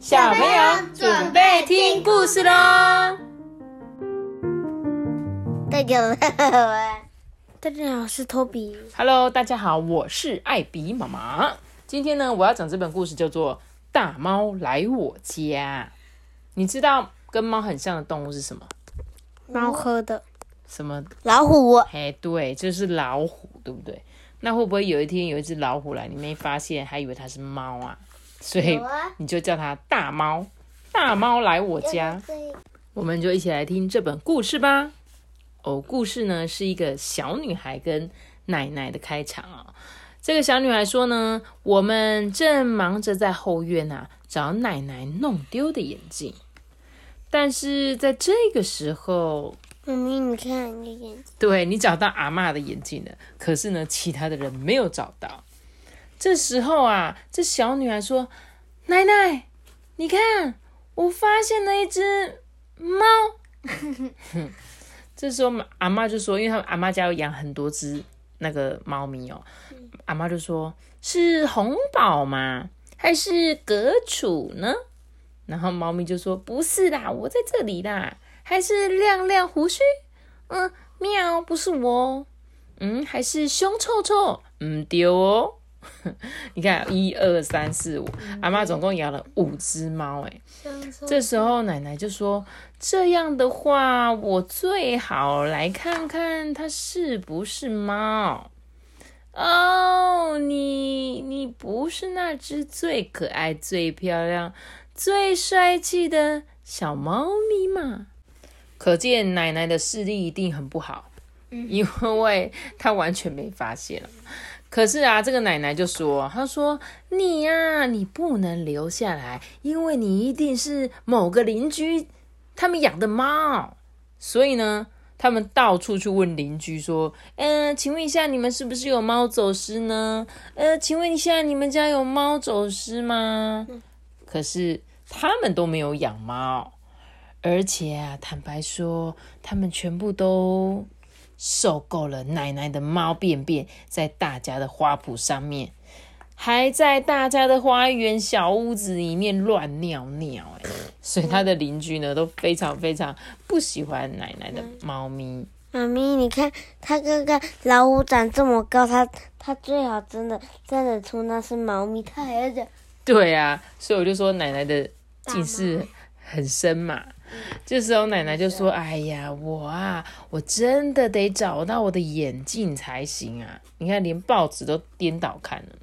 小朋友准备听故事喽！大家好，大家好，我是托比。Hello，大家好，我是艾比妈妈。今天呢，我要讲这本故事叫做《大猫来我家》。你知道跟猫很像的动物是什么？猫科的什么？老虎，哎，对，就是老虎，对不对？那会不会有一天有一只老虎来，你没发现，还以为它是猫啊？所以你就叫它大猫。大猫来我家，我们就一起来听这本故事吧。哦，故事呢是一个小女孩跟奶奶的开场啊、这个小女孩说呢，我们正忙着在后院啊找奶奶弄丢的眼镜，但是在这个时候，妈咪，你看你的眼睛，对你找到阿嬷的眼镜了，可是呢，其他的人没有找到。这时候啊，这小女孩说：“奶奶，你看，我发现了一只猫。”这时候阿妈就说：“因为他们阿妈家有养很多只那个猫咪哦，阿妈就说是红宝吗？还是格楚呢？”然后猫咪就说：“不是啦，我在这里啦，还是亮亮胡须。”嗯，喵，不是我。嗯，还是凶臭臭。嗯，丢哦。你看，一二三四五，阿妈总共养了五只猫。哎，这时候奶奶就说：“这样的话，我最好来看看它是不是猫。”哦，你你不是那只最可爱、最漂亮、最帅气的小猫咪吗？可见奶奶的视力一定很不好，因为她完全没发现了。可是啊，这个奶奶就说：“她说你呀、你不能留下来，因为你一定是某个邻居他们养的猫。所以呢，他们到处去问邻居说：‘嗯、请问一下，你们是不是有猫走失呢？呃，请问一下，你们家有猫走失吗？’可是他们都没有养猫。”而且啊，坦白说，他们全部都受够了奶奶的猫便便在大家的花圃上面，还在大家的花园小屋子里面乱尿尿。哎，所以他的邻居呢都非常非常不喜欢奶奶的猫咪。妈咪，你看他哥哥老虎长这么高，他他最好真的认得出那是猫咪，他还要讲对啊，所以我就说奶奶的近视很深嘛。这时候奶奶就说：“哎呀，我啊，我真的得找到我的眼镜才行啊！你看，连报纸都颠倒看了。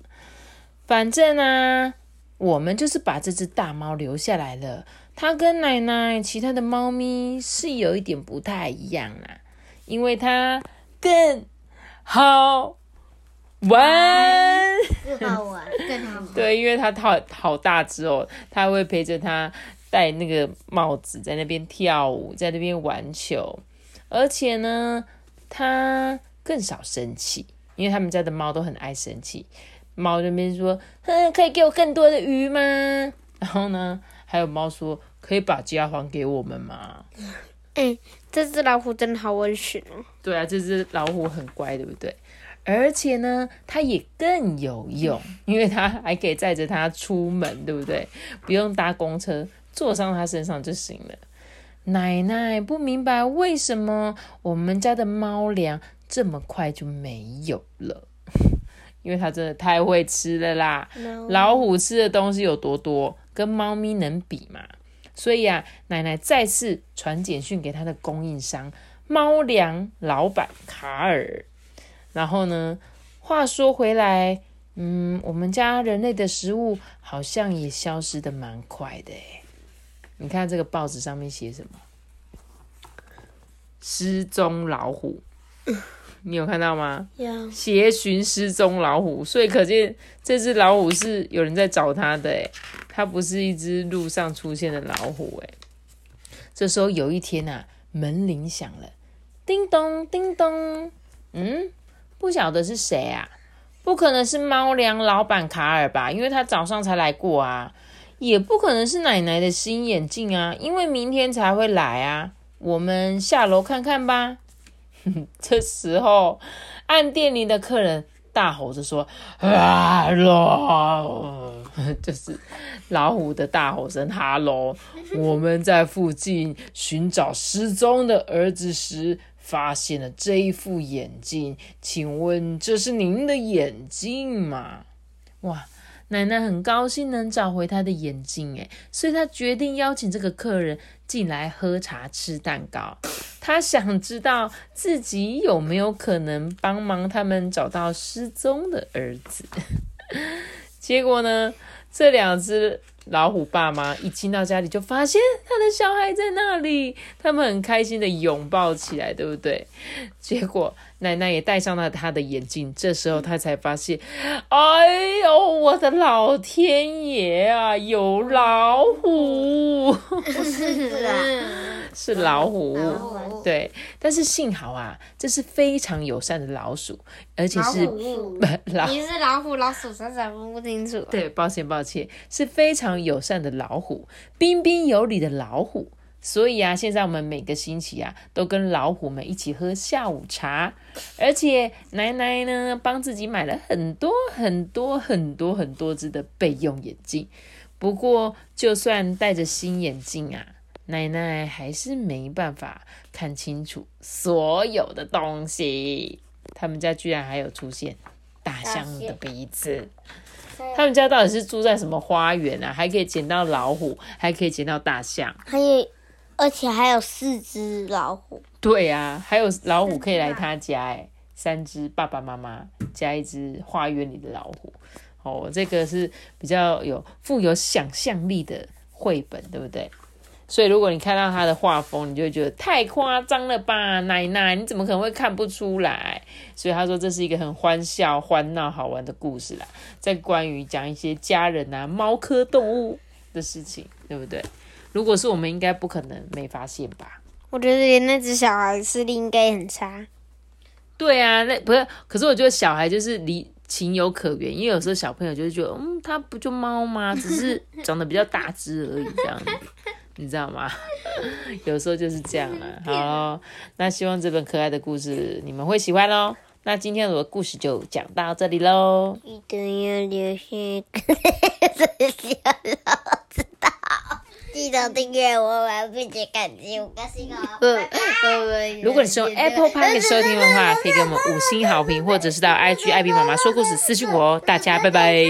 反正啊，我们就是把这只大猫留下来了。它跟奶奶其他的猫咪是有一点不太一样啦，因为它更好玩。”更好玩，更好玩。对，因为它好好大只哦，它会陪着它戴那个帽子，在那边跳舞，在那边玩球，而且呢，它更少生气，因为他们家的猫都很爱生气。猫那边说：“哼，可以给我更多的鱼吗？” 然后呢，还有猫说：“可以把家还给我们吗哎、这只老虎真的好温驯哦。？”对啊，这只老虎很乖，对不对？而且呢，它也更有用，因为它还可以载着它出门，对不对？不用搭公车，坐上它身上就行了。奶奶不明白为什么我们家的猫粮这么快就没有了，因为它真的太会吃了啦。老虎吃的东西有多多，跟猫咪能比吗？所以啊，奶奶再次传简讯给她的供应商猫粮老板卡尔。然后呢，话说回来，嗯，我们家人类的食物好像也消失的蛮快的诶。你看这个报纸上面写什么？失踪老虎，你有看到吗？有，协寻失踪老虎，所以可见这只老虎是有人在找它的诶，它不是一只路上出现的老虎诶。这时候有一天啊，门铃响了，叮咚叮咚，嗯，不晓得是谁啊？不可能是猫粮老板卡尔吧？因为他早上才来过啊。也不可能是奶奶的新眼镜啊，因为明天才会来啊。我们下楼看看吧。这时候，暗店里的客人大吼着说：“啊喽！” 就是老虎的大吼声。哈喽，我们在附近寻找失踪的儿子时，发现了这一副眼镜。请问这是您的眼镜吗？哇！奶奶很高兴能找回她的眼镜，哎，所以她决定邀请这个客人进来喝茶、吃蛋糕。她想知道自己有没有可能帮忙他们找到失踪的儿子。结果呢，这两只。老虎爸妈一进到家里，就发现他的小孩在那里，他们很开心的拥抱起来，对不对？结果奶奶也戴上了他的眼镜，这时候他才发现，哎呦，我的老天爷啊，有老虎！是啊，是老虎。对，但是幸好啊，这是非常友善的老鼠，而且是老 你是老虎，老鼠傻傻分不清楚。对，抱歉抱歉，是非常友善的老虎，彬彬有礼的老虎。所以啊，现在我们每个星期啊，都跟老虎们一起喝下午茶，而且奶奶呢，帮自己买了很多很多很多很多只的备用眼镜。不过，就算戴着新眼镜啊。奶奶还是没办法看清楚所有的东西。他们家居然还有出现大象的鼻子。他们家到底是住在什么花园啊？还可以捡到老虎，还可以捡到大象，还有，而且还有四只老虎。对啊，还有老虎可以来他家哎，三只爸爸妈妈加一只花园里的老虎。哦，这个是比较有富有想象力的绘本，对不对？所以，如果你看到他的画风，你就会觉得太夸张了吧，奶奶，你怎么可能会看不出来？所以他说这是一个很欢笑、欢闹、好玩的故事啦，在关于讲一些家人啊、猫科动物的事情，对不对？如果是我们，应该不可能没发现吧？我觉得连那只小孩视力应该很差。对啊，那不是，可是我觉得小孩就是离情有可原，因为有时候小朋友就是觉得，嗯，它不就猫吗？只是长得比较大只而已，这样子。你知道吗？有时候就是这样了。好，那希望这本可爱的故事你们会喜欢喽。那今天我的故事就讲到这里喽。一定要留下分享，知道？记得订阅我们，并且感激五颗星哦。如果你是用 Apple Park 收听的话，可以给我们五星好评，或者是到 IG 艾比妈妈说故事私信我哦。大家拜拜。